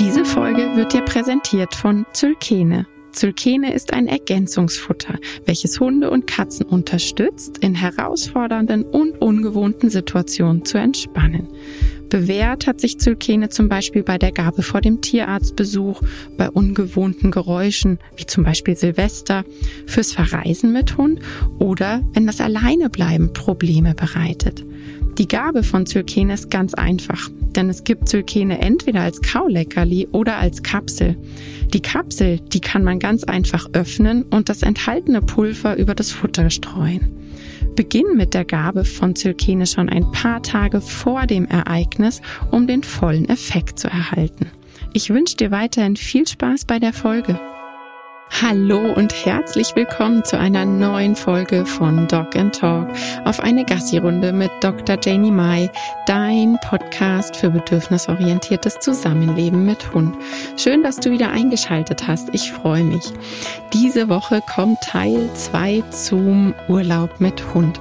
Diese Folge wird dir präsentiert von Zylkene. Zylkene ist ein Ergänzungsfutter, welches Hunde und Katzen unterstützt, in herausfordernden und ungewohnten Situationen zu entspannen. Bewährt hat sich Zylkene zum Beispiel bei der Gabe vor dem Tierarztbesuch, bei ungewohnten Geräuschen, wie zum Beispiel Silvester, fürs Verreisen mit Hund oder wenn das Alleinebleiben Probleme bereitet. Die Gabe von Zylkene ist ganz einfach, denn es gibt Zylkene entweder als Kauleckerli oder als Kapsel. Die Kapsel, die kann man ganz einfach öffnen und das enthaltene Pulver über das Futter streuen. Beginn mit der Gabe von Zylkene schon ein paar Tage vor dem Ereignis, um den vollen Effekt zu erhalten. Ich wünsche dir weiterhin viel Spaß bei der Folge. Hallo und herzlich willkommen zu einer neuen Folge von Dog and Talk auf eine Gassi-Runde mit Dr. Janie Mai, dein Podcast für bedürfnisorientiertes Zusammenleben mit Hund. Schön, dass du wieder eingeschaltet hast. Ich freue mich. Diese Woche kommt Teil 2 zum Urlaub mit Hund.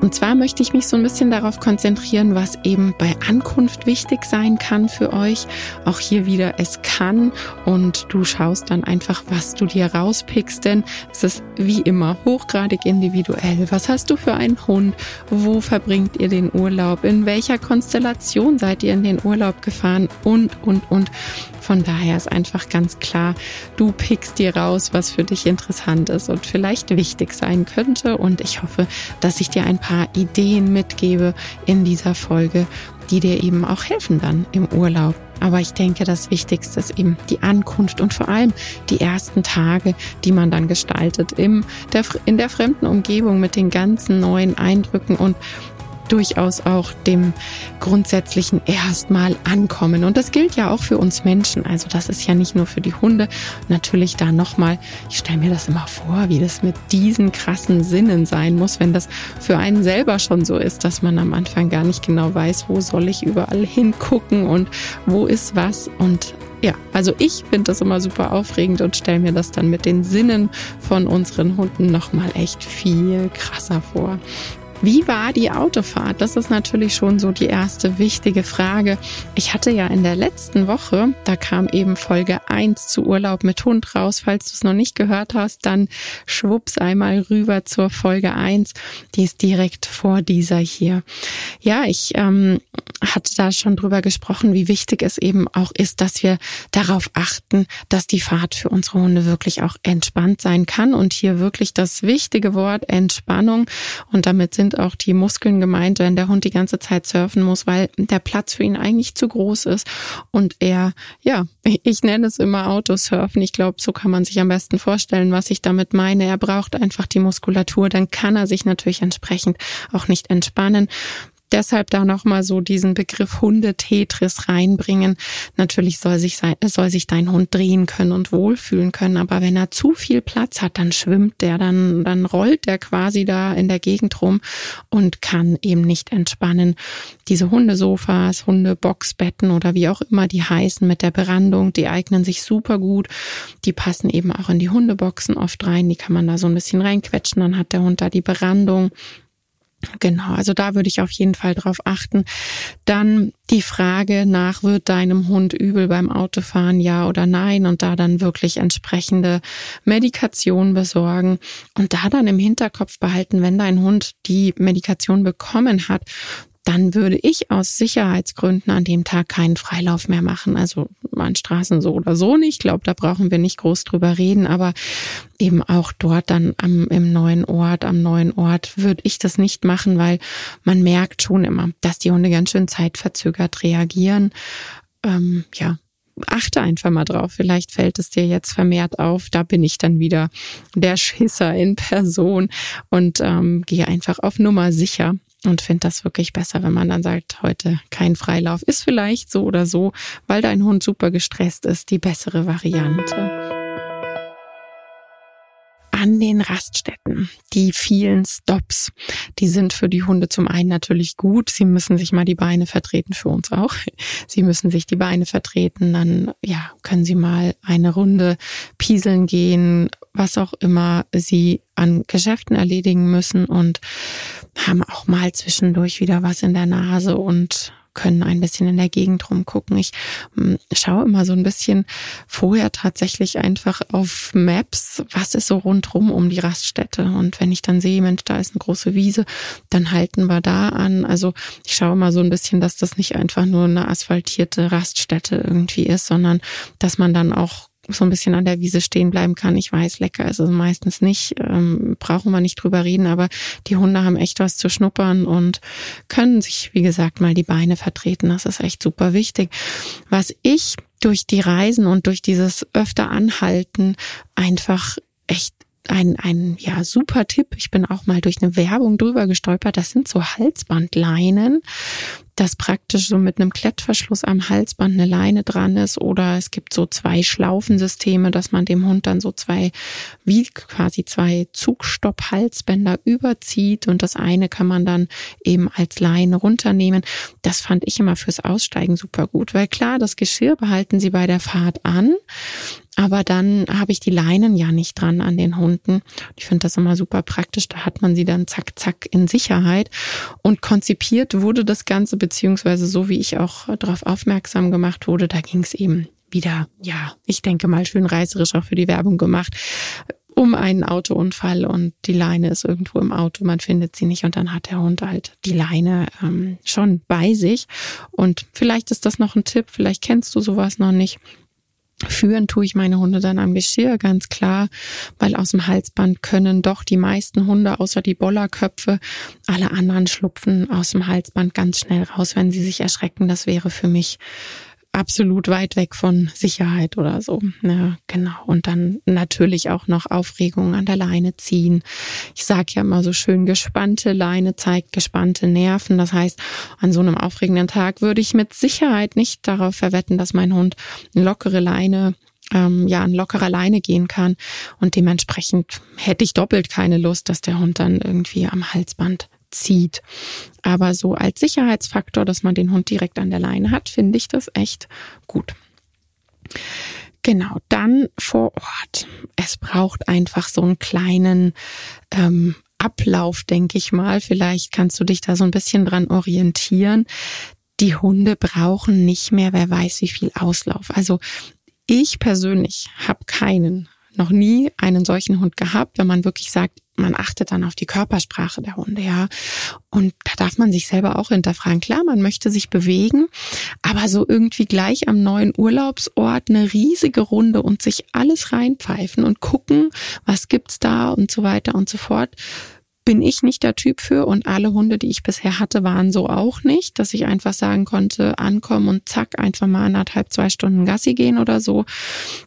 Und zwar möchte ich mich so ein bisschen darauf konzentrieren, was eben bei Ankunft wichtig sein kann für euch. Auch hier wieder, es kann und du schaust dann einfach, was du dir rauspickst, denn es ist wie immer hochgradig individuell. Was hast du für einen Hund? Wo verbringt ihr den Urlaub? In welcher Konstellation seid ihr in den Urlaub gefahren? Und, und, und. Von daher ist einfach ganz klar, du pickst dir raus, was für dich interessant ist und vielleicht wichtig sein könnte. Und ich hoffe, dass ich dir ein paar Ideen mitgebe in dieser Folge, die dir eben auch helfen dann im Urlaub. Aber ich denke, das Wichtigste ist eben die Ankunft und vor allem die ersten Tage, die man dann gestaltet im, der, in der fremden Umgebung mit den ganzen neuen Eindrücken und durchaus auch dem grundsätzlichen erstmal ankommen. Und das gilt ja auch für uns Menschen. Also das ist ja nicht nur für die Hunde. Natürlich da nochmal, ich stelle mir das immer vor, wie das mit diesen krassen Sinnen sein muss, wenn das für einen selber schon so ist, dass man am Anfang gar nicht genau weiß, wo soll ich überall hingucken und wo ist was. Und ja, also ich finde das immer super aufregend und stelle mir das dann mit den Sinnen von unseren Hunden nochmal echt viel krasser vor. Wie war die Autofahrt? Das ist natürlich schon so die erste wichtige Frage. Ich hatte ja in der letzten Woche, da kam eben Folge 1 zu Urlaub mit Hund raus. Falls du es noch nicht gehört hast, dann schwupps einmal rüber zur Folge 1. Die ist direkt vor dieser hier. Ja, ich ähm, hatte da schon drüber gesprochen, wie wichtig es eben auch ist, dass wir darauf achten, dass die Fahrt für unsere Hunde wirklich auch entspannt sein kann. Und hier wirklich das wichtige Wort Entspannung. Und damit sind sind auch die Muskeln gemeint, wenn der Hund die ganze Zeit surfen muss, weil der Platz für ihn eigentlich zu groß ist und er, ja, ich nenne es immer Autosurfen. Ich glaube, so kann man sich am besten vorstellen, was ich damit meine. Er braucht einfach die Muskulatur, dann kann er sich natürlich entsprechend auch nicht entspannen. Deshalb da nochmal so diesen Begriff Hundetetris reinbringen. Natürlich soll sich, soll sich dein Hund drehen können und wohlfühlen können, aber wenn er zu viel Platz hat, dann schwimmt der, dann, dann rollt der quasi da in der Gegend rum und kann eben nicht entspannen. Diese Hundesofas, Hundeboxbetten oder wie auch immer die heißen mit der Berandung, die eignen sich super gut. Die passen eben auch in die Hundeboxen oft rein. Die kann man da so ein bisschen reinquetschen, dann hat der Hund da die Berandung Genau, also da würde ich auf jeden Fall drauf achten. Dann die Frage nach, wird deinem Hund übel beim Autofahren, ja oder nein? Und da dann wirklich entsprechende Medikation besorgen und da dann im Hinterkopf behalten, wenn dein Hund die Medikation bekommen hat, dann würde ich aus Sicherheitsgründen an dem Tag keinen Freilauf mehr machen. Also an Straßen so oder so nicht. Ich glaube, da brauchen wir nicht groß drüber reden, aber eben auch dort dann am, im neuen Ort, am neuen Ort würde ich das nicht machen, weil man merkt schon immer, dass die Hunde ganz schön zeitverzögert reagieren. Ähm, ja, achte einfach mal drauf. Vielleicht fällt es dir jetzt vermehrt auf. Da bin ich dann wieder der Schisser in Person und ähm, gehe einfach auf Nummer sicher und finde das wirklich besser, wenn man dann sagt, heute kein Freilauf. Ist vielleicht so oder so, weil dein Hund super gestresst ist, die bessere Variante an den Raststätten. Die vielen Stops, die sind für die Hunde zum einen natürlich gut. Sie müssen sich mal die Beine vertreten, für uns auch. Sie müssen sich die Beine vertreten, dann ja, können sie mal eine Runde pieseln gehen, was auch immer sie an Geschäften erledigen müssen und haben auch mal zwischendurch wieder was in der Nase und können ein bisschen in der Gegend rumgucken. Ich hm, schaue immer so ein bisschen vorher tatsächlich einfach auf Maps, was ist so rundrum um die Raststätte. Und wenn ich dann sehe, Mensch, da ist eine große Wiese, dann halten wir da an. Also ich schaue mal so ein bisschen, dass das nicht einfach nur eine asphaltierte Raststätte irgendwie ist, sondern dass man dann auch so ein bisschen an der Wiese stehen bleiben kann. Ich weiß, lecker ist es meistens nicht, ähm, brauchen wir nicht drüber reden, aber die Hunde haben echt was zu schnuppern und können sich, wie gesagt, mal die Beine vertreten. Das ist echt super wichtig. Was ich durch die Reisen und durch dieses öfter Anhalten einfach echt ein, ein ja, super Tipp. Ich bin auch mal durch eine Werbung drüber gestolpert. Das sind so Halsbandleinen, dass praktisch so mit einem Klettverschluss am Halsband eine Leine dran ist oder es gibt so zwei Schlaufensysteme, dass man dem Hund dann so zwei, wie quasi zwei Zugstopp-Halsbänder überzieht und das eine kann man dann eben als Leine runternehmen. Das fand ich immer fürs Aussteigen super gut, weil klar, das Geschirr behalten sie bei der Fahrt an, aber dann habe ich die Leinen ja nicht dran an den Hunden. Ich finde das immer super praktisch. Da hat man sie dann zack, zack in Sicherheit. Und konzipiert wurde das Ganze, beziehungsweise so wie ich auch darauf aufmerksam gemacht wurde, da ging es eben wieder, ja, ich denke mal schön reißerisch auch für die Werbung gemacht um einen Autounfall und die Leine ist irgendwo im Auto, man findet sie nicht und dann hat der Hund halt die Leine ähm, schon bei sich. Und vielleicht ist das noch ein Tipp, vielleicht kennst du sowas noch nicht. Führen tue ich meine Hunde dann am Geschirr, ganz klar, weil aus dem Halsband können doch die meisten Hunde, außer die Bollerköpfe, alle anderen schlupfen aus dem Halsband ganz schnell raus, wenn sie sich erschrecken. Das wäre für mich absolut weit weg von Sicherheit oder so. Ja, genau. Und dann natürlich auch noch Aufregung an der Leine ziehen. Ich sage ja immer so schön, gespannte Leine zeigt gespannte Nerven. Das heißt, an so einem aufregenden Tag würde ich mit Sicherheit nicht darauf verwetten, dass mein Hund eine lockere Leine ähm, ja an lockerer Leine gehen kann. Und dementsprechend hätte ich doppelt keine Lust, dass der Hund dann irgendwie am Halsband zieht. Aber so als Sicherheitsfaktor, dass man den Hund direkt an der Leine hat, finde ich das echt gut. Genau, dann vor Ort. Es braucht einfach so einen kleinen ähm, Ablauf, denke ich mal. Vielleicht kannst du dich da so ein bisschen dran orientieren. Die Hunde brauchen nicht mehr, wer weiß wie viel Auslauf. Also ich persönlich habe keinen noch nie einen solchen Hund gehabt, wenn man wirklich sagt, man achtet dann auf die Körpersprache der Hunde, ja. Und da darf man sich selber auch hinterfragen. Klar, man möchte sich bewegen, aber so irgendwie gleich am neuen Urlaubsort eine riesige Runde und sich alles reinpfeifen und gucken, was gibt's da und so weiter und so fort bin ich nicht der Typ für und alle Hunde, die ich bisher hatte, waren so auch nicht, dass ich einfach sagen konnte, ankommen und zack, einfach mal anderthalb, zwei Stunden Gassi gehen oder so.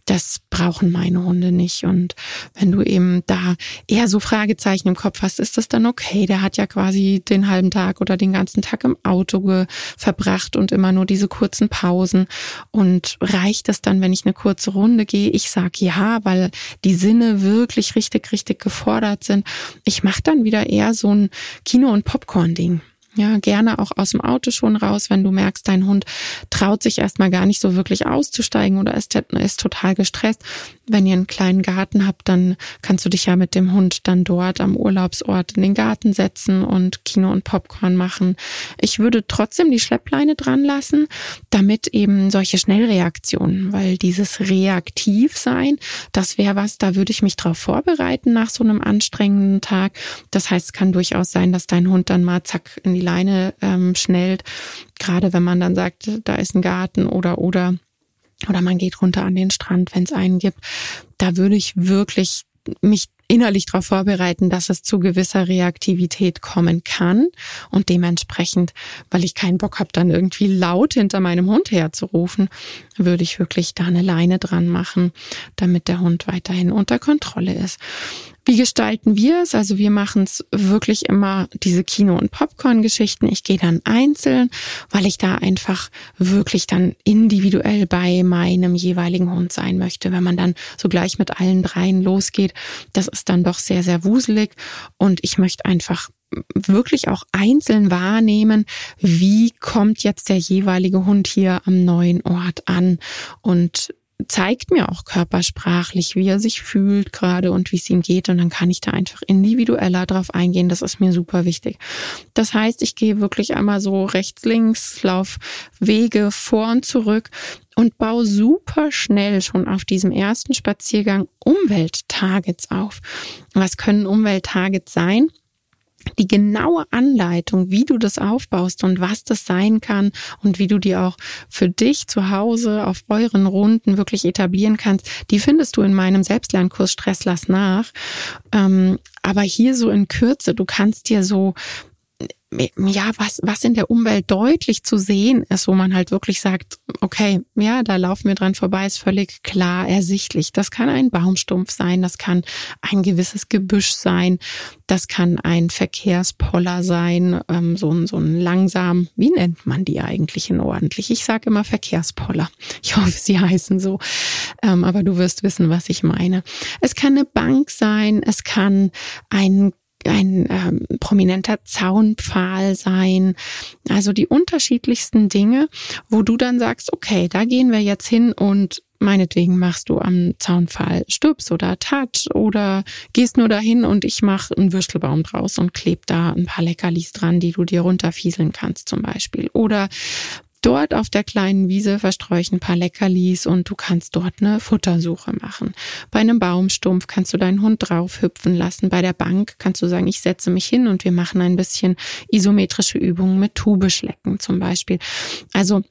Das brauchen meine Hunde nicht. Und wenn du eben da eher so Fragezeichen im Kopf hast, ist das dann okay? Der hat ja quasi den halben Tag oder den ganzen Tag im Auto verbracht und immer nur diese kurzen Pausen. Und reicht es dann, wenn ich eine kurze Runde gehe? Ich sag ja, weil die Sinne wirklich richtig, richtig gefordert sind. Ich mache dann wieder wieder eher so ein Kino- und Popcorn-Ding. Ja, gerne auch aus dem Auto schon raus, wenn du merkst, dein Hund traut sich erstmal gar nicht so wirklich auszusteigen oder ist, ist total gestresst. Wenn ihr einen kleinen Garten habt, dann kannst du dich ja mit dem Hund dann dort am Urlaubsort in den Garten setzen und Kino und Popcorn machen. Ich würde trotzdem die Schleppleine dran lassen, damit eben solche Schnellreaktionen, weil dieses reaktiv sein, das wäre was, da würde ich mich drauf vorbereiten nach so einem anstrengenden Tag. Das heißt, es kann durchaus sein, dass dein Hund dann mal zack in die Leine ähm, schnellt. Gerade wenn man dann sagt, da ist ein Garten oder oder oder man geht runter an den Strand, wenn es einen gibt. Da würde ich wirklich mich innerlich darauf vorbereiten, dass es zu gewisser Reaktivität kommen kann und dementsprechend, weil ich keinen Bock habe, dann irgendwie laut hinter meinem Hund herzurufen, würde ich wirklich da eine Leine dran machen, damit der Hund weiterhin unter Kontrolle ist. Wie gestalten wir es? Also wir machen es wirklich immer diese Kino- und Popcorn-Geschichten. Ich gehe dann einzeln, weil ich da einfach wirklich dann individuell bei meinem jeweiligen Hund sein möchte. Wenn man dann so gleich mit allen dreien losgeht, das ist dann doch sehr, sehr wuselig und ich möchte einfach wirklich auch einzeln wahrnehmen, wie kommt jetzt der jeweilige Hund hier am neuen Ort an und zeigt mir auch körpersprachlich, wie er sich fühlt gerade und wie es ihm geht. Und dann kann ich da einfach individueller drauf eingehen. Das ist mir super wichtig. Das heißt, ich gehe wirklich einmal so rechts, links, lauf Wege vor und zurück und baue super schnell schon auf diesem ersten Spaziergang Umwelttargets auf. Was können Umwelttargets sein? Die genaue Anleitung, wie du das aufbaust und was das sein kann und wie du die auch für dich zu Hause auf euren Runden wirklich etablieren kannst, die findest du in meinem Selbstlernkurs Stress lass nach. Ähm, aber hier so in Kürze, du kannst dir so ja, was, was in der Umwelt deutlich zu sehen ist, wo man halt wirklich sagt, okay, ja, da laufen wir dran vorbei, ist völlig klar ersichtlich. Das kann ein Baumstumpf sein, das kann ein gewisses Gebüsch sein, das kann ein Verkehrspoller sein, ähm, so, ein so ein langsam, wie nennt man die eigentlich in ordentlich? Ich sage immer Verkehrspoller. Ich hoffe, sie heißen so, ähm, aber du wirst wissen, was ich meine. Es kann eine Bank sein, es kann ein ein ähm, prominenter Zaunpfahl sein. Also die unterschiedlichsten Dinge, wo du dann sagst, okay, da gehen wir jetzt hin und meinetwegen machst du am Zaunpfahl Stups oder Touch oder gehst nur dahin und ich mache einen Würstelbaum draus und kleb da ein paar Leckerlis dran, die du dir runterfieseln kannst zum Beispiel. Oder Dort auf der kleinen Wiese verstreue ich ein paar Leckerlis und du kannst dort eine Futtersuche machen. Bei einem Baumstumpf kannst du deinen Hund drauf hüpfen lassen. Bei der Bank kannst du sagen, ich setze mich hin und wir machen ein bisschen isometrische Übungen mit Tubeschlecken zum Beispiel. Also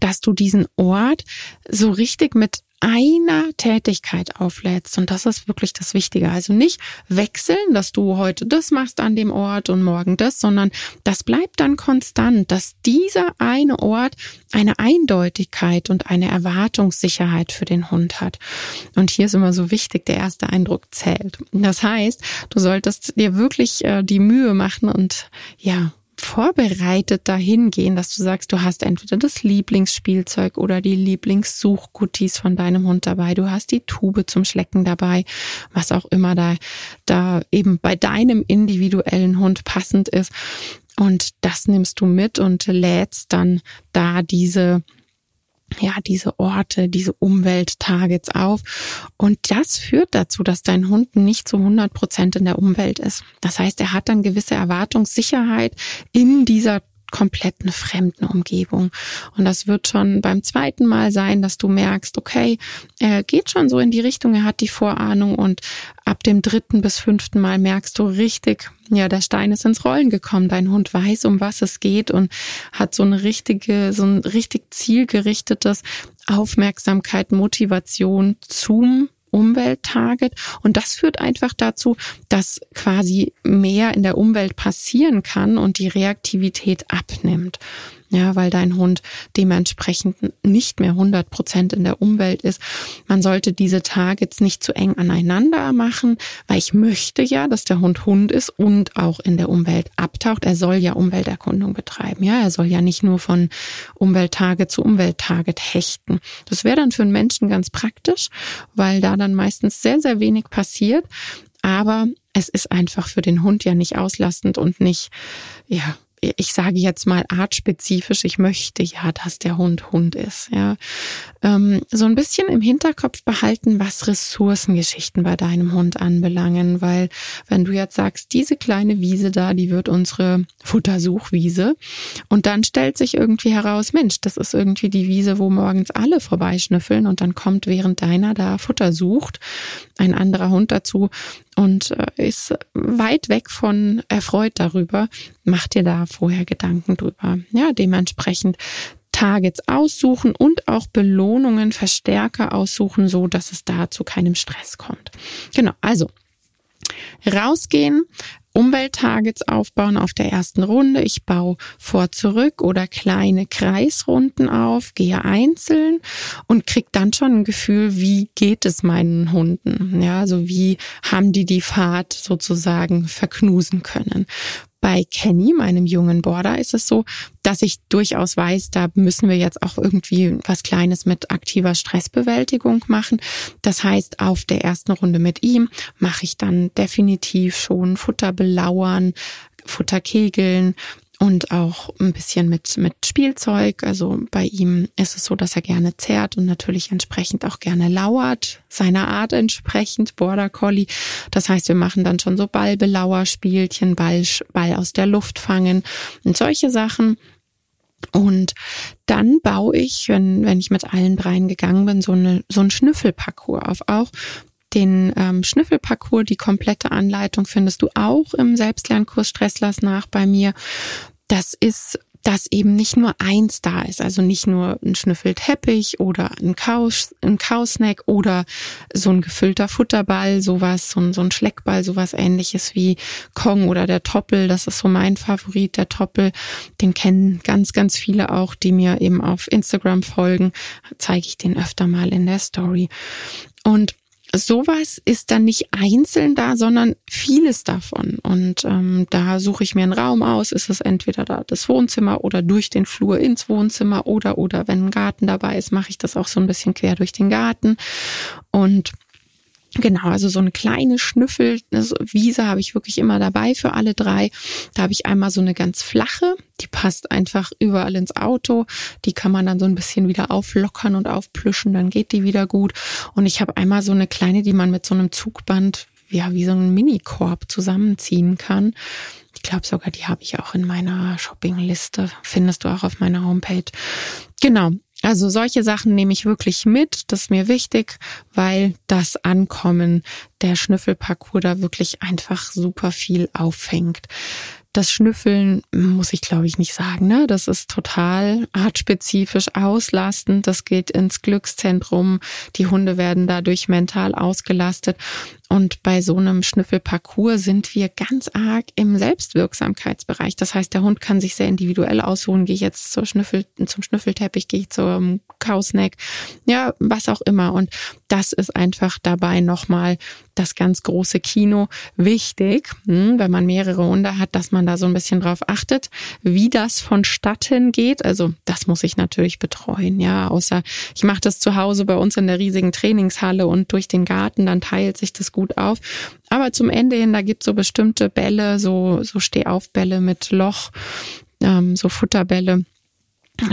dass du diesen Ort so richtig mit einer Tätigkeit auflädst. Und das ist wirklich das Wichtige. Also nicht wechseln, dass du heute das machst an dem Ort und morgen das, sondern das bleibt dann konstant, dass dieser eine Ort eine Eindeutigkeit und eine Erwartungssicherheit für den Hund hat. Und hier ist immer so wichtig, der erste Eindruck zählt. Das heißt, du solltest dir wirklich äh, die Mühe machen und ja, vorbereitet dahin gehen, dass du sagst, du hast entweder das Lieblingsspielzeug oder die Lieblingssuchguttis von deinem Hund dabei, du hast die Tube zum Schlecken dabei, was auch immer da, da eben bei deinem individuellen Hund passend ist. Und das nimmst du mit und lädst dann da diese ja, diese Orte, diese Umwelttargets auf. Und das führt dazu, dass dein Hund nicht zu 100 Prozent in der Umwelt ist. Das heißt, er hat dann gewisse Erwartungssicherheit in dieser kompletten fremden Umgebung. Und das wird schon beim zweiten Mal sein, dass du merkst, okay, er geht schon so in die Richtung, er hat die Vorahnung und ab dem dritten bis fünften Mal merkst du richtig, ja, der Stein ist ins Rollen gekommen. Dein Hund weiß, um was es geht und hat so eine richtige, so ein richtig zielgerichtetes Aufmerksamkeit, Motivation zum Umwelttarget. Und das führt einfach dazu, dass quasi mehr in der Umwelt passieren kann und die Reaktivität abnimmt ja, weil dein Hund dementsprechend nicht mehr 100 Prozent in der Umwelt ist. Man sollte diese Targets nicht zu eng aneinander machen, weil ich möchte ja, dass der Hund Hund ist und auch in der Umwelt abtaucht. Er soll ja Umwelterkundung betreiben, ja, er soll ja nicht nur von Umwelttarget zu Umwelttarget hechten. Das wäre dann für einen Menschen ganz praktisch, weil da dann meistens sehr, sehr wenig passiert. Aber es ist einfach für den Hund ja nicht auslastend und nicht, ja, ich sage jetzt mal artspezifisch, ich möchte ja, dass der Hund Hund ist. Ja, ähm, so ein bisschen im Hinterkopf behalten, was Ressourcengeschichten bei deinem Hund anbelangen, weil wenn du jetzt sagst, diese kleine Wiese da, die wird unsere Futtersuchwiese, und dann stellt sich irgendwie heraus, Mensch, das ist irgendwie die Wiese, wo morgens alle vorbeischnüffeln, und dann kommt während deiner da Futter sucht ein anderer Hund dazu und äh, ist weit weg von erfreut darüber. Mach dir da vorher Gedanken drüber. Ja, dementsprechend Targets aussuchen und auch Belohnungen, Verstärker aussuchen, so dass es da zu keinem Stress kommt. Genau, also rausgehen, Umwelttargets aufbauen auf der ersten Runde. Ich baue vor zurück oder kleine Kreisrunden auf, gehe einzeln und krieg dann schon ein Gefühl, wie geht es meinen Hunden? Ja, also wie haben die die Fahrt sozusagen verknusen können? Bei Kenny, meinem jungen Border, ist es so, dass ich durchaus weiß, da müssen wir jetzt auch irgendwie was Kleines mit aktiver Stressbewältigung machen. Das heißt, auf der ersten Runde mit ihm mache ich dann definitiv schon Futter belauern, Futterkegeln und auch ein bisschen mit, mit Spielzeug. Also bei ihm ist es so, dass er gerne zerrt und natürlich entsprechend auch gerne lauert, seiner Art entsprechend, Border Collie. Das heißt, wir machen dann schon so Ballbelauerspielchen, Ball, Ball aus der Luft fangen und solche Sachen. Und dann baue ich, wenn, wenn ich mit allen dreien gegangen bin, so, eine, so ein Schnüffelparcours auf. Auch den ähm, Schnüffelparcours, die komplette Anleitung findest du auch im Selbstlernkurs Stresslers nach bei mir. Das ist dass eben nicht nur eins da ist, also nicht nur ein Schnüffelteppich oder ein Kaus, ein Kausnack oder so ein gefüllter Futterball, sowas, so ein, so ein Schleckball, sowas ähnliches wie Kong oder der Toppel, das ist so mein Favorit, der Toppel, den kennen ganz, ganz viele auch, die mir eben auf Instagram folgen, zeige ich den öfter mal in der Story. Und sowas ist dann nicht einzeln da, sondern vieles davon. Und ähm, da suche ich mir einen Raum aus. Ist es entweder da das Wohnzimmer oder durch den Flur ins Wohnzimmer oder oder wenn ein Garten dabei ist, mache ich das auch so ein bisschen quer durch den Garten. Und Genau, also so eine kleine Schnüffelwiese habe ich wirklich immer dabei für alle drei. Da habe ich einmal so eine ganz flache, die passt einfach überall ins Auto. Die kann man dann so ein bisschen wieder auflockern und aufplüschen, dann geht die wieder gut. Und ich habe einmal so eine kleine, die man mit so einem Zugband, ja, wie so ein Minikorb zusammenziehen kann. Ich glaube sogar, die habe ich auch in meiner Shoppingliste. Findest du auch auf meiner Homepage. Genau. Also solche Sachen nehme ich wirklich mit. Das ist mir wichtig, weil das Ankommen der Schnüffelparcours da wirklich einfach super viel auffängt. Das Schnüffeln muss ich glaube ich nicht sagen, ne? Das ist total artspezifisch auslastend. Das geht ins Glückszentrum. Die Hunde werden dadurch mental ausgelastet. Und bei so einem Schnüffelparcours sind wir ganz arg im Selbstwirksamkeitsbereich. Das heißt, der Hund kann sich sehr individuell aussuchen. Gehe ich jetzt zur Schnüffel, zum Schnüffelteppich, gehe ich zum Kausnack, ja, was auch immer. Und das ist einfach dabei nochmal das ganz große Kino wichtig, hm, wenn man mehrere Hunde hat, dass man da so ein bisschen drauf achtet, wie das vonstatten geht. Also das muss ich natürlich betreuen, ja. Außer ich mache das zu Hause bei uns in der riesigen Trainingshalle und durch den Garten, dann teilt sich das auf. Aber zum Ende hin, da gibt so bestimmte Bälle, so, so Stehaufbälle mit Loch, ähm, so Futterbälle.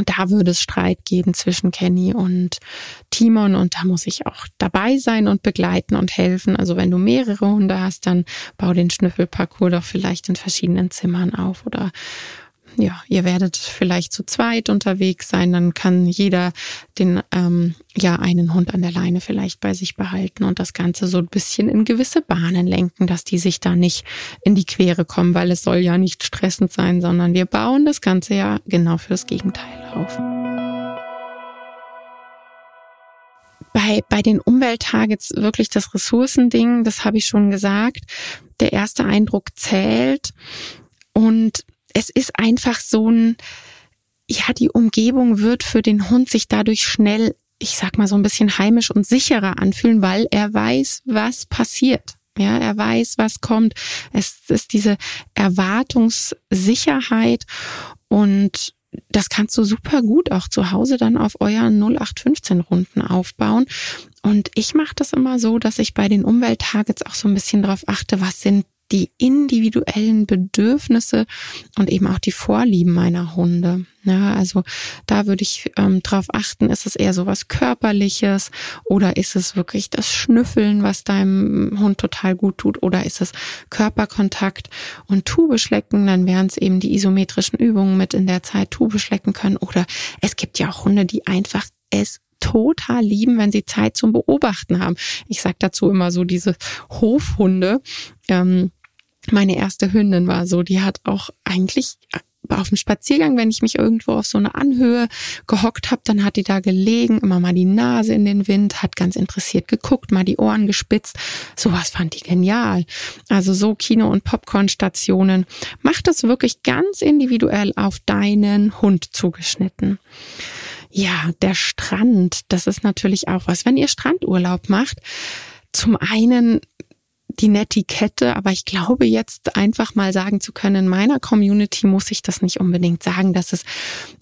Da würde es Streit geben zwischen Kenny und Timon und da muss ich auch dabei sein und begleiten und helfen. Also wenn du mehrere Hunde hast, dann bau den Schnüffelparcours doch vielleicht in verschiedenen Zimmern auf oder ja, ihr werdet vielleicht zu zweit unterwegs sein, dann kann jeder den ähm, ja einen Hund an der Leine vielleicht bei sich behalten und das Ganze so ein bisschen in gewisse Bahnen lenken, dass die sich da nicht in die Quere kommen, weil es soll ja nicht stressend sein, sondern wir bauen das Ganze ja genau für das Gegenteil auf. Bei, bei den Umwelttargets wirklich das Ressourcending, das habe ich schon gesagt. Der erste Eindruck zählt. Und es ist einfach so ein, ja, die Umgebung wird für den Hund sich dadurch schnell, ich sag mal so ein bisschen heimisch und sicherer anfühlen, weil er weiß, was passiert. Ja, er weiß, was kommt. Es ist diese Erwartungssicherheit und das kannst du super gut auch zu Hause dann auf euren 0815 Runden aufbauen. Und ich mache das immer so, dass ich bei den Umwelttargets auch so ein bisschen drauf achte, was sind die individuellen Bedürfnisse und eben auch die Vorlieben meiner Hunde. Ja, also da würde ich ähm, drauf achten, ist es eher so was Körperliches oder ist es wirklich das Schnüffeln, was deinem Hund total gut tut oder ist es Körperkontakt und Tube schlecken, dann wären es eben die isometrischen Übungen mit in der Zeit Tube schlecken können oder es gibt ja auch Hunde, die einfach es total lieben, wenn sie Zeit zum Beobachten haben. Ich sage dazu immer so diese Hofhunde. Ähm, meine erste Hündin war so, die hat auch eigentlich auf dem Spaziergang, wenn ich mich irgendwo auf so eine Anhöhe gehockt habe, dann hat die da gelegen, immer mal die Nase in den Wind, hat ganz interessiert geguckt, mal die Ohren gespitzt. Sowas fand die genial. Also so Kino- und Popcorn-Stationen. Mach das wirklich ganz individuell auf deinen Hund zugeschnitten. Ja, der Strand, das ist natürlich auch was. Wenn ihr Strandurlaub macht, zum einen die Netiquette, aber ich glaube jetzt einfach mal sagen zu können, in meiner Community muss ich das nicht unbedingt sagen, dass es,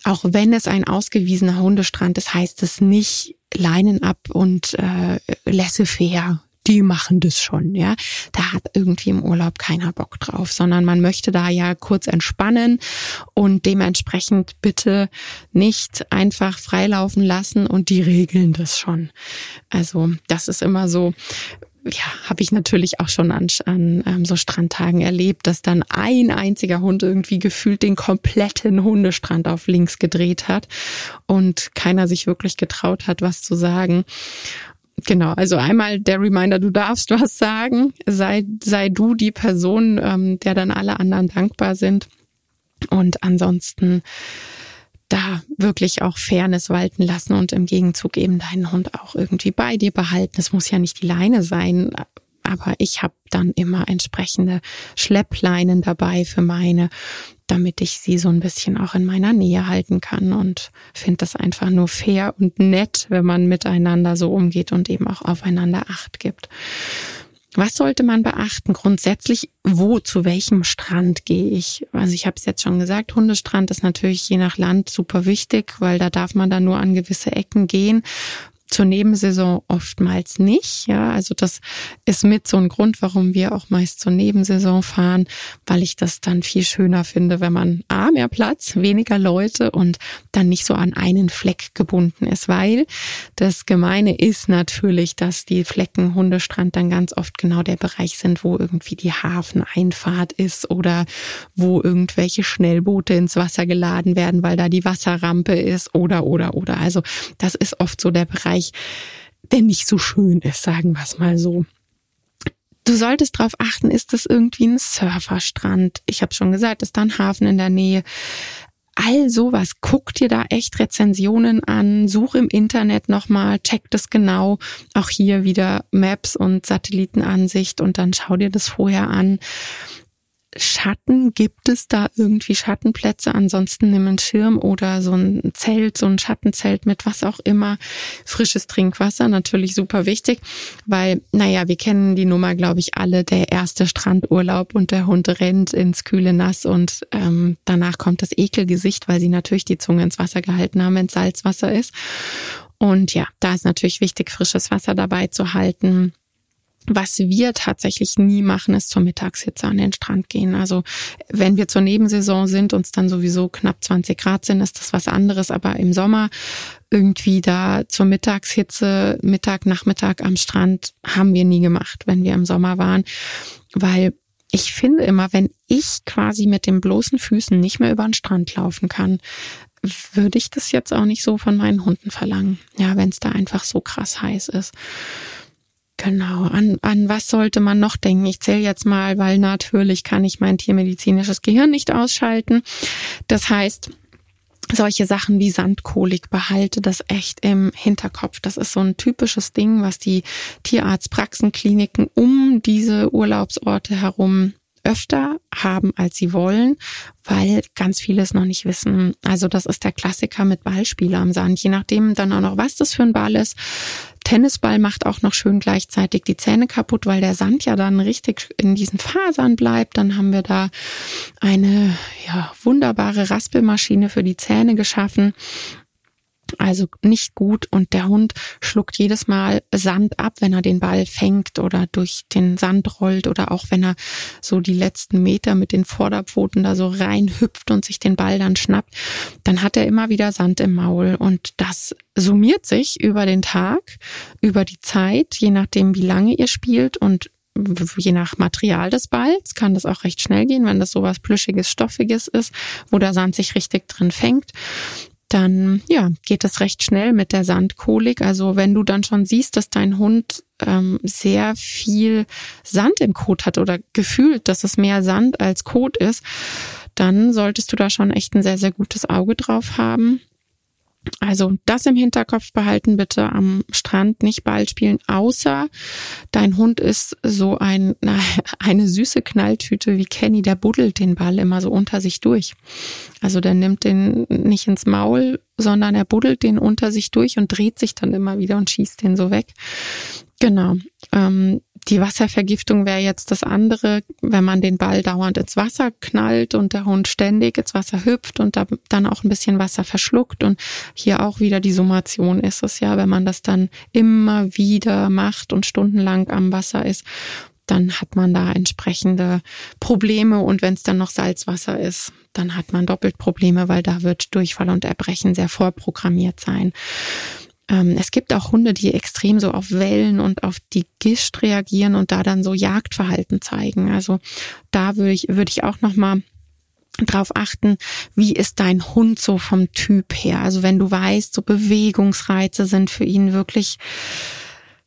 auch wenn es ein ausgewiesener Hundestrand ist, heißt es nicht Leinen ab und äh, laissez-faire die machen das schon, ja. Da hat irgendwie im Urlaub keiner Bock drauf, sondern man möchte da ja kurz entspannen und dementsprechend bitte nicht einfach freilaufen lassen und die regeln das schon. Also das ist immer so, ja, habe ich natürlich auch schon an, an ähm, so Strandtagen erlebt, dass dann ein einziger Hund irgendwie gefühlt den kompletten Hundestrand auf links gedreht hat und keiner sich wirklich getraut hat, was zu sagen. Genau, also einmal der Reminder, du darfst was sagen, sei, sei du die Person, ähm, der dann alle anderen dankbar sind. Und ansonsten da wirklich auch Fairness walten lassen und im Gegenzug eben deinen Hund auch irgendwie bei dir behalten. Es muss ja nicht die Leine sein, aber ich habe dann immer entsprechende Schleppleinen dabei für meine, damit ich sie so ein bisschen auch in meiner Nähe halten kann und finde das einfach nur fair und nett, wenn man miteinander so umgeht und eben auch aufeinander Acht gibt. Was sollte man beachten? Grundsätzlich, wo, zu welchem Strand gehe ich? Also ich habe es jetzt schon gesagt, Hundestrand ist natürlich je nach Land super wichtig, weil da darf man dann nur an gewisse Ecken gehen zur Nebensaison oftmals nicht. Ja, also das ist mit so ein Grund, warum wir auch meist zur Nebensaison fahren, weil ich das dann viel schöner finde, wenn man A, mehr Platz, weniger Leute und dann nicht so an einen Fleck gebunden ist, weil das Gemeine ist natürlich, dass die Flecken Hundestrand dann ganz oft genau der Bereich sind, wo irgendwie die Hafeneinfahrt ist oder wo irgendwelche Schnellboote ins Wasser geladen werden, weil da die Wasserrampe ist oder, oder, oder. Also das ist oft so der Bereich, Bereich, der nicht so schön ist, sagen wir es mal so. Du solltest darauf achten, ist das irgendwie ein Surferstrand? Ich habe schon gesagt, ist da ein Hafen in der Nähe? All sowas, guck dir da echt Rezensionen an, such im Internet nochmal, check das genau. Auch hier wieder Maps und Satellitenansicht und dann schau dir das vorher an. Schatten, gibt es da irgendwie Schattenplätze? Ansonsten nimm einen Schirm oder so ein Zelt, so ein Schattenzelt mit was auch immer. Frisches Trinkwasser, natürlich super wichtig, weil, naja, wir kennen die Nummer, glaube ich, alle, der erste Strandurlaub und der Hund rennt ins kühle Nass und ähm, danach kommt das Ekelgesicht, weil sie natürlich die Zunge ins Wasser gehalten haben, wenn es Salzwasser ist. Und ja, da ist natürlich wichtig, frisches Wasser dabei zu halten was wir tatsächlich nie machen, ist zur Mittagshitze an den Strand gehen. Also wenn wir zur Nebensaison sind, uns dann sowieso knapp 20 Grad sind, ist das was anderes. Aber im Sommer irgendwie da zur Mittagshitze, Mittag, Nachmittag am Strand haben wir nie gemacht, wenn wir im Sommer waren. Weil ich finde immer, wenn ich quasi mit den bloßen Füßen nicht mehr über den Strand laufen kann, würde ich das jetzt auch nicht so von meinen Hunden verlangen. Ja, wenn es da einfach so krass heiß ist. Genau, an, an was sollte man noch denken? Ich zähle jetzt mal, weil natürlich kann ich mein tiermedizinisches Gehirn nicht ausschalten. Das heißt, solche Sachen wie Sandkolik behalte das echt im Hinterkopf. Das ist so ein typisches Ding, was die Tierarztpraxenkliniken um diese Urlaubsorte herum öfter haben, als sie wollen, weil ganz viele es noch nicht wissen. Also das ist der Klassiker mit Ballspieler am Sand. Je nachdem dann auch noch, was das für ein Ball ist. Tennisball macht auch noch schön gleichzeitig die Zähne kaputt, weil der Sand ja dann richtig in diesen Fasern bleibt. Dann haben wir da eine ja, wunderbare Raspelmaschine für die Zähne geschaffen also nicht gut. Und der Hund schluckt jedes Mal Sand ab, wenn er den Ball fängt oder durch den Sand rollt oder auch wenn er so die letzten Meter mit den Vorderpfoten da so reinhüpft und sich den Ball dann schnappt, dann hat er immer wieder Sand im Maul. Und das summiert sich über den Tag, über die Zeit, je nachdem wie lange ihr spielt und je nach Material des Balls kann das auch recht schnell gehen, wenn das sowas plüschiges, stoffiges ist, wo der Sand sich richtig drin fängt dann ja, geht es recht schnell mit der Sandkolik. Also wenn du dann schon siehst, dass dein Hund ähm, sehr viel Sand im Kot hat oder gefühlt, dass es mehr Sand als Kot ist, dann solltest du da schon echt ein sehr, sehr gutes Auge drauf haben. Also das im Hinterkopf behalten, bitte am Strand nicht Ball spielen, außer dein Hund ist so ein, eine süße Knalltüte wie Kenny, der buddelt den Ball immer so unter sich durch. Also der nimmt den nicht ins Maul, sondern er buddelt den unter sich durch und dreht sich dann immer wieder und schießt den so weg. Genau. Ähm, die Wasservergiftung wäre jetzt das andere, wenn man den Ball dauernd ins Wasser knallt und der Hund ständig ins Wasser hüpft und da, dann auch ein bisschen Wasser verschluckt und hier auch wieder die Summation ist es ja, wenn man das dann immer wieder macht und stundenlang am Wasser ist, dann hat man da entsprechende Probleme und wenn es dann noch Salzwasser ist, dann hat man doppelt Probleme, weil da wird Durchfall und Erbrechen sehr vorprogrammiert sein. Ähm, es gibt auch Hunde, die extrem so auf Wellen und auf die Gischt reagieren und da dann so Jagdverhalten zeigen. Also da würde ich, würde ich auch noch mal drauf achten, wie ist dein Hund so vom Typ her? Also wenn du weißt, so Bewegungsreize sind für ihn wirklich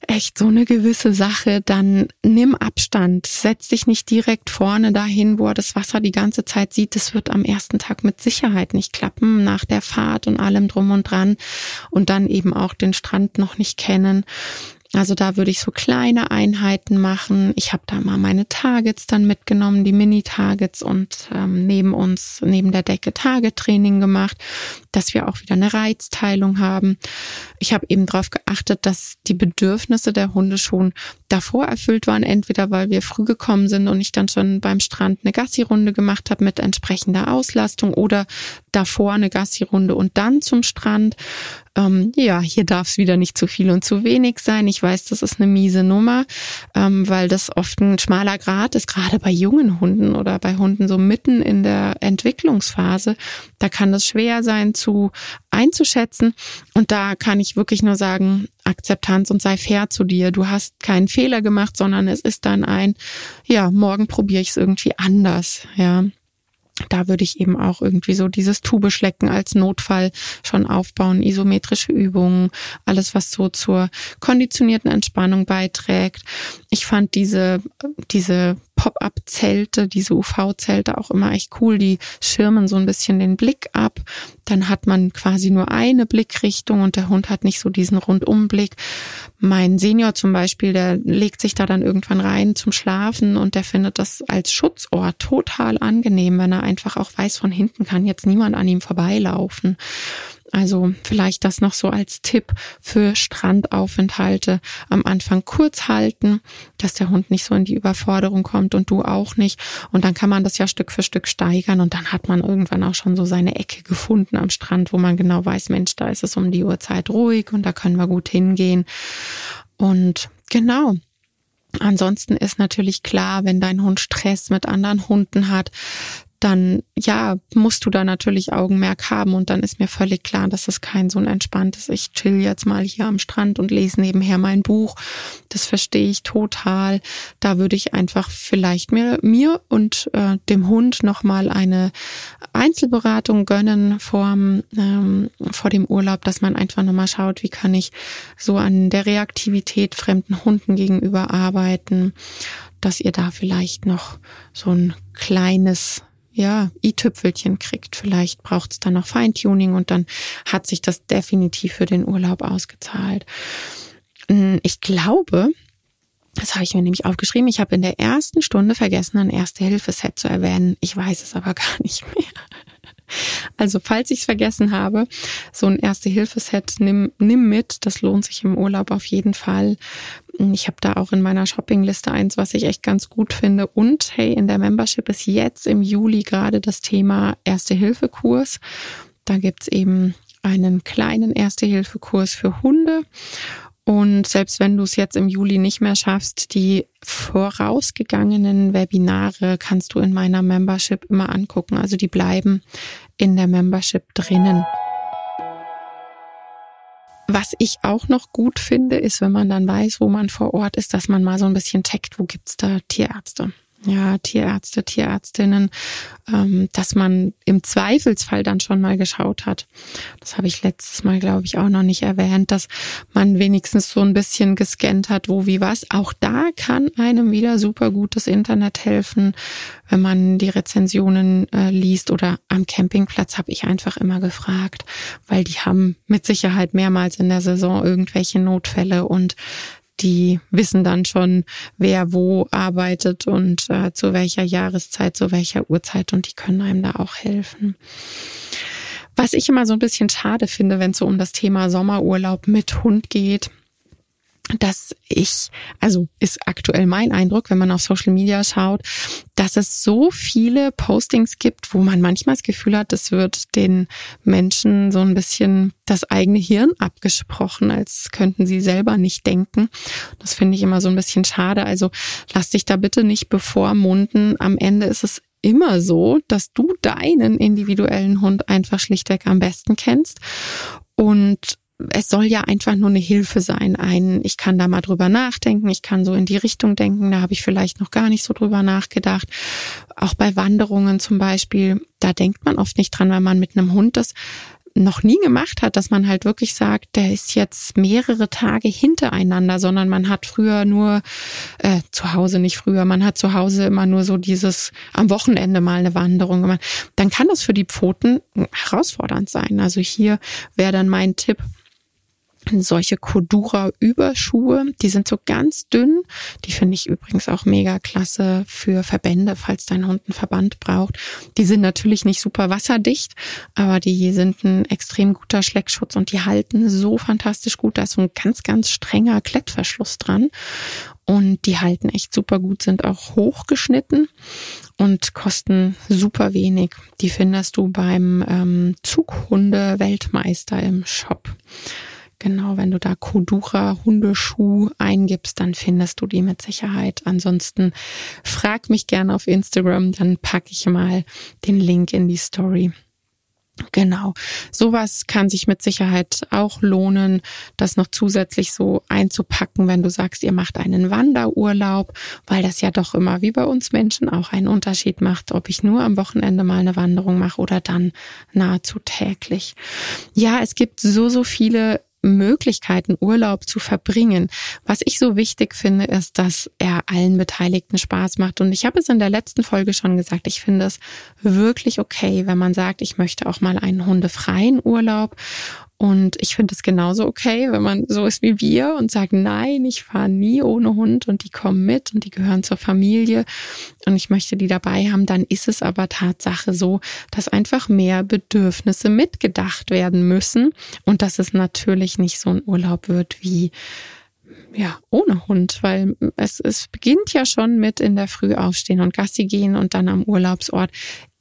echt so eine gewisse Sache, dann nimm Abstand. Setz dich nicht direkt vorne dahin, wo er das Wasser die ganze Zeit sieht. Das wird am ersten Tag mit Sicherheit nicht klappen, nach der Fahrt und allem drum und dran. Und dann eben auch den Strand noch nicht kennen. Also da würde ich so kleine Einheiten machen. Ich habe da mal meine Targets dann mitgenommen, die Mini-Targets und ähm, neben uns, neben der Decke Target-Training gemacht, dass wir auch wieder eine Reizteilung haben. Ich habe eben darauf geachtet, dass die Bedürfnisse der Hunde schon davor erfüllt waren, entweder weil wir früh gekommen sind und ich dann schon beim Strand eine Gassi-Runde gemacht habe mit entsprechender Auslastung oder davor eine Gassi-Runde und dann zum Strand. Ähm, ja, hier darf es wieder nicht zu viel und zu wenig sein. Ich weiß, das ist eine miese Nummer, ähm, weil das oft ein schmaler Grad ist, gerade bei jungen Hunden oder bei Hunden so mitten in der Entwicklungsphase. Da kann es schwer sein zu einzuschätzen. Und da kann ich wirklich nur sagen, Akzeptanz und sei fair zu dir. Du hast keinen Fehler gemacht, sondern es ist dann ein, ja, morgen probiere ich es irgendwie anders, ja da würde ich eben auch irgendwie so dieses Tubeschlecken als Notfall schon aufbauen, isometrische Übungen, alles was so zur konditionierten Entspannung beiträgt. Ich fand diese, diese Pop-up-Zelte, diese UV-Zelte auch immer echt cool. Die schirmen so ein bisschen den Blick ab. Dann hat man quasi nur eine Blickrichtung und der Hund hat nicht so diesen Rundumblick. Mein Senior zum Beispiel, der legt sich da dann irgendwann rein zum Schlafen und der findet das als Schutzort total angenehm, wenn er einfach auch weiß, von hinten kann jetzt niemand an ihm vorbeilaufen. Also vielleicht das noch so als Tipp für Strandaufenthalte am Anfang kurz halten, dass der Hund nicht so in die Überforderung kommt und du auch nicht. Und dann kann man das ja Stück für Stück steigern und dann hat man irgendwann auch schon so seine Ecke gefunden am Strand, wo man genau weiß, Mensch, da ist es um die Uhrzeit ruhig und da können wir gut hingehen. Und genau, Ansonsten ist natürlich klar, wenn dein Hund Stress mit anderen Hunden hat, dann ja, musst du da natürlich Augenmerk haben und dann ist mir völlig klar, dass es kein so ein entspanntes, ich chill jetzt mal hier am Strand und lese nebenher mein Buch. Das verstehe ich total. Da würde ich einfach vielleicht mir, mir und äh, dem Hund nochmal eine Einzelberatung gönnen vor, ähm, vor dem Urlaub, dass man einfach nochmal schaut, wie kann ich so an der Reaktivität fremden Hunden gegenüber arbeiten, dass ihr da vielleicht noch so ein kleines ja, i-Tüpfelchen kriegt. Vielleicht braucht es dann noch Feintuning und dann hat sich das definitiv für den Urlaub ausgezahlt. Hm, ich glaube, das habe ich mir nämlich aufgeschrieben. Ich habe in der ersten Stunde vergessen, ein Erste-Hilfe-Set zu erwähnen. Ich weiß es aber gar nicht mehr. Also falls ich es vergessen habe, so ein Erste-Hilfe-Set nimm, nimm mit. Das lohnt sich im Urlaub auf jeden Fall. Ich habe da auch in meiner Shoppingliste eins, was ich echt ganz gut finde. Und hey, in der Membership ist jetzt im Juli gerade das Thema Erste-Hilfe-Kurs. Da gibt's eben einen kleinen Erste-Hilfe-Kurs für Hunde. Und selbst wenn du es jetzt im Juli nicht mehr schaffst, die vorausgegangenen Webinare kannst du in meiner Membership immer angucken. Also die bleiben in der Membership drinnen. Was ich auch noch gut finde, ist, wenn man dann weiß, wo man vor Ort ist, dass man mal so ein bisschen checkt, wo gibt's da Tierärzte ja, Tierärzte, Tierärztinnen, ähm, dass man im Zweifelsfall dann schon mal geschaut hat. Das habe ich letztes Mal, glaube ich, auch noch nicht erwähnt, dass man wenigstens so ein bisschen gescannt hat, wo wie was. Auch da kann einem wieder super gutes Internet helfen, wenn man die Rezensionen äh, liest oder am Campingplatz habe ich einfach immer gefragt, weil die haben mit Sicherheit mehrmals in der Saison irgendwelche Notfälle und die wissen dann schon, wer wo arbeitet und äh, zu welcher Jahreszeit, zu welcher Uhrzeit und die können einem da auch helfen. Was ich immer so ein bisschen schade finde, wenn es so um das Thema Sommerurlaub mit Hund geht, dass ich, also ist aktuell mein Eindruck, wenn man auf Social Media schaut, dass es so viele Postings gibt, wo man manchmal das Gefühl hat, es wird den Menschen so ein bisschen das eigene Hirn abgesprochen, als könnten sie selber nicht denken. Das finde ich immer so ein bisschen schade. Also lass dich da bitte nicht bevormunden. Am Ende ist es immer so, dass du deinen individuellen Hund einfach schlichtweg am besten kennst und es soll ja einfach nur eine Hilfe sein. Ein, ich kann da mal drüber nachdenken, ich kann so in die Richtung denken, da habe ich vielleicht noch gar nicht so drüber nachgedacht. Auch bei Wanderungen zum Beispiel, da denkt man oft nicht dran, weil man mit einem Hund das noch nie gemacht hat, dass man halt wirklich sagt, der ist jetzt mehrere Tage hintereinander, sondern man hat früher nur äh, zu Hause nicht früher, man hat zu Hause immer nur so dieses am Wochenende mal eine Wanderung gemacht. Dann kann das für die Pfoten herausfordernd sein. Also hier wäre dann mein Tipp, solche Kodura-Überschuhe. Die sind so ganz dünn. Die finde ich übrigens auch mega klasse für Verbände, falls dein Hund einen Verband braucht. Die sind natürlich nicht super wasserdicht, aber die sind ein extrem guter Schleckschutz und die halten so fantastisch gut. Da ist so ein ganz, ganz strenger Klettverschluss dran. Und die halten echt super gut, sind auch hochgeschnitten und kosten super wenig. Die findest du beim ähm, Zughunde-Weltmeister im Shop. Genau, wenn du da Kodura Hundeschuh eingibst, dann findest du die mit Sicherheit. Ansonsten frag mich gerne auf Instagram, dann packe ich mal den Link in die Story. Genau. Sowas kann sich mit Sicherheit auch lohnen, das noch zusätzlich so einzupacken, wenn du sagst, ihr macht einen Wanderurlaub, weil das ja doch immer wie bei uns Menschen auch einen Unterschied macht, ob ich nur am Wochenende mal eine Wanderung mache oder dann nahezu täglich. Ja, es gibt so, so viele Möglichkeiten, Urlaub zu verbringen. Was ich so wichtig finde, ist, dass er allen Beteiligten Spaß macht. Und ich habe es in der letzten Folge schon gesagt, ich finde es wirklich okay, wenn man sagt, ich möchte auch mal einen hundefreien Urlaub und ich finde es genauso okay, wenn man so ist wie wir und sagt, nein, ich fahre nie ohne Hund und die kommen mit und die gehören zur Familie und ich möchte die dabei haben, dann ist es aber Tatsache so, dass einfach mehr Bedürfnisse mitgedacht werden müssen und dass es natürlich nicht so ein Urlaub wird wie ja, ohne Hund, weil es, es beginnt ja schon mit in der Früh aufstehen und Gassi gehen und dann am Urlaubsort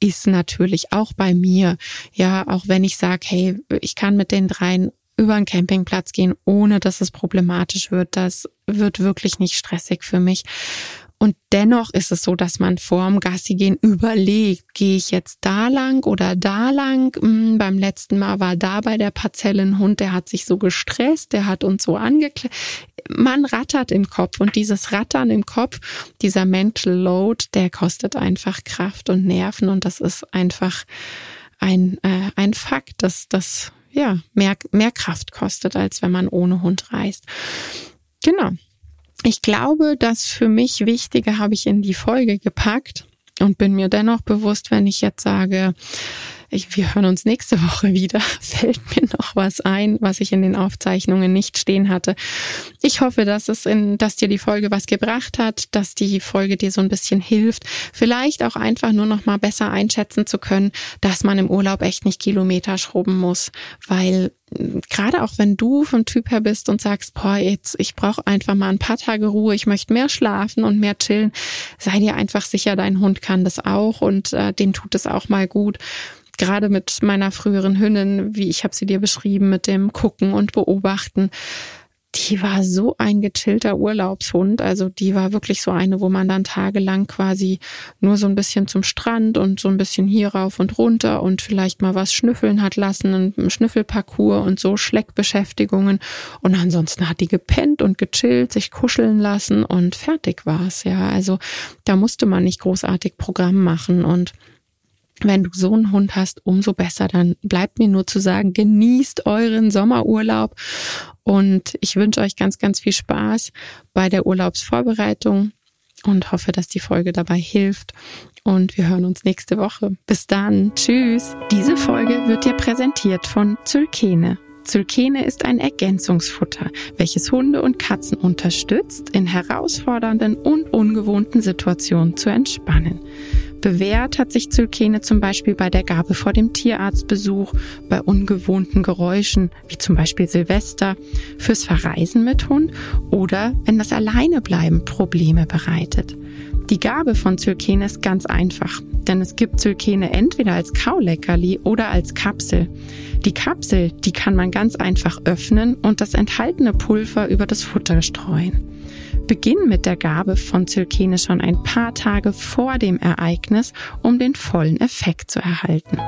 ist natürlich auch bei mir, ja, auch wenn ich sage, hey, ich kann mit den dreien über einen Campingplatz gehen, ohne dass es problematisch wird. Das wird wirklich nicht stressig für mich. Und dennoch ist es so, dass man vorm Gassi gehen überlegt, gehe ich jetzt da lang oder da lang? Hm, beim letzten Mal war da bei der Parzelle ein Hund, der hat sich so gestresst, der hat uns so angeklärt. Man rattert im Kopf und dieses Rattern im Kopf, dieser Mental Load, der kostet einfach Kraft und Nerven und das ist einfach ein, äh, ein Fakt, dass das ja mehr, mehr Kraft kostet, als wenn man ohne Hund reist. Genau. Ich glaube, das für mich Wichtige habe ich in die Folge gepackt und bin mir dennoch bewusst, wenn ich jetzt sage, ich, wir hören uns nächste Woche wieder. Fällt mir noch was ein, was ich in den Aufzeichnungen nicht stehen hatte. Ich hoffe, dass es in, dass dir die Folge was gebracht hat, dass die Folge dir so ein bisschen hilft, vielleicht auch einfach nur noch mal besser einschätzen zu können, dass man im Urlaub echt nicht Kilometer schrubben muss, weil gerade auch wenn du vom Typ her bist und sagst, boah, jetzt ich brauche einfach mal ein paar Tage Ruhe, ich möchte mehr schlafen und mehr chillen, sei dir einfach sicher, dein Hund kann das auch und äh, dem tut es auch mal gut gerade mit meiner früheren Hündin, wie ich habe sie dir beschrieben, mit dem Gucken und Beobachten, die war so ein gechillter Urlaubshund. Also die war wirklich so eine, wo man dann tagelang quasi nur so ein bisschen zum Strand und so ein bisschen hier rauf und runter und vielleicht mal was schnüffeln hat lassen, ein Schnüffelparcours und so Schleckbeschäftigungen. Und ansonsten hat die gepennt und gechillt, sich kuscheln lassen und fertig war's. Ja, also da musste man nicht großartig Programm machen und wenn du so einen Hund hast, umso besser. Dann bleibt mir nur zu sagen, genießt euren Sommerurlaub und ich wünsche euch ganz, ganz viel Spaß bei der Urlaubsvorbereitung und hoffe, dass die Folge dabei hilft. Und wir hören uns nächste Woche. Bis dann. Tschüss. Diese Folge wird dir präsentiert von Zylkene. Zylkene ist ein Ergänzungsfutter, welches Hunde und Katzen unterstützt, in herausfordernden und ungewohnten Situationen zu entspannen. Bewährt hat sich Zylkene zum Beispiel bei der Gabe vor dem Tierarztbesuch, bei ungewohnten Geräuschen, wie zum Beispiel Silvester, fürs Verreisen mit Hund oder wenn das Alleinebleiben Probleme bereitet. Die Gabe von Zylkene ist ganz einfach, denn es gibt Zylkene entweder als Kauleckerli oder als Kapsel. Die Kapsel, die kann man ganz einfach öffnen und das enthaltene Pulver über das Futter streuen. Beginn mit der Gabe von Zylkene schon ein paar Tage vor dem Ereignis, um den vollen Effekt zu erhalten.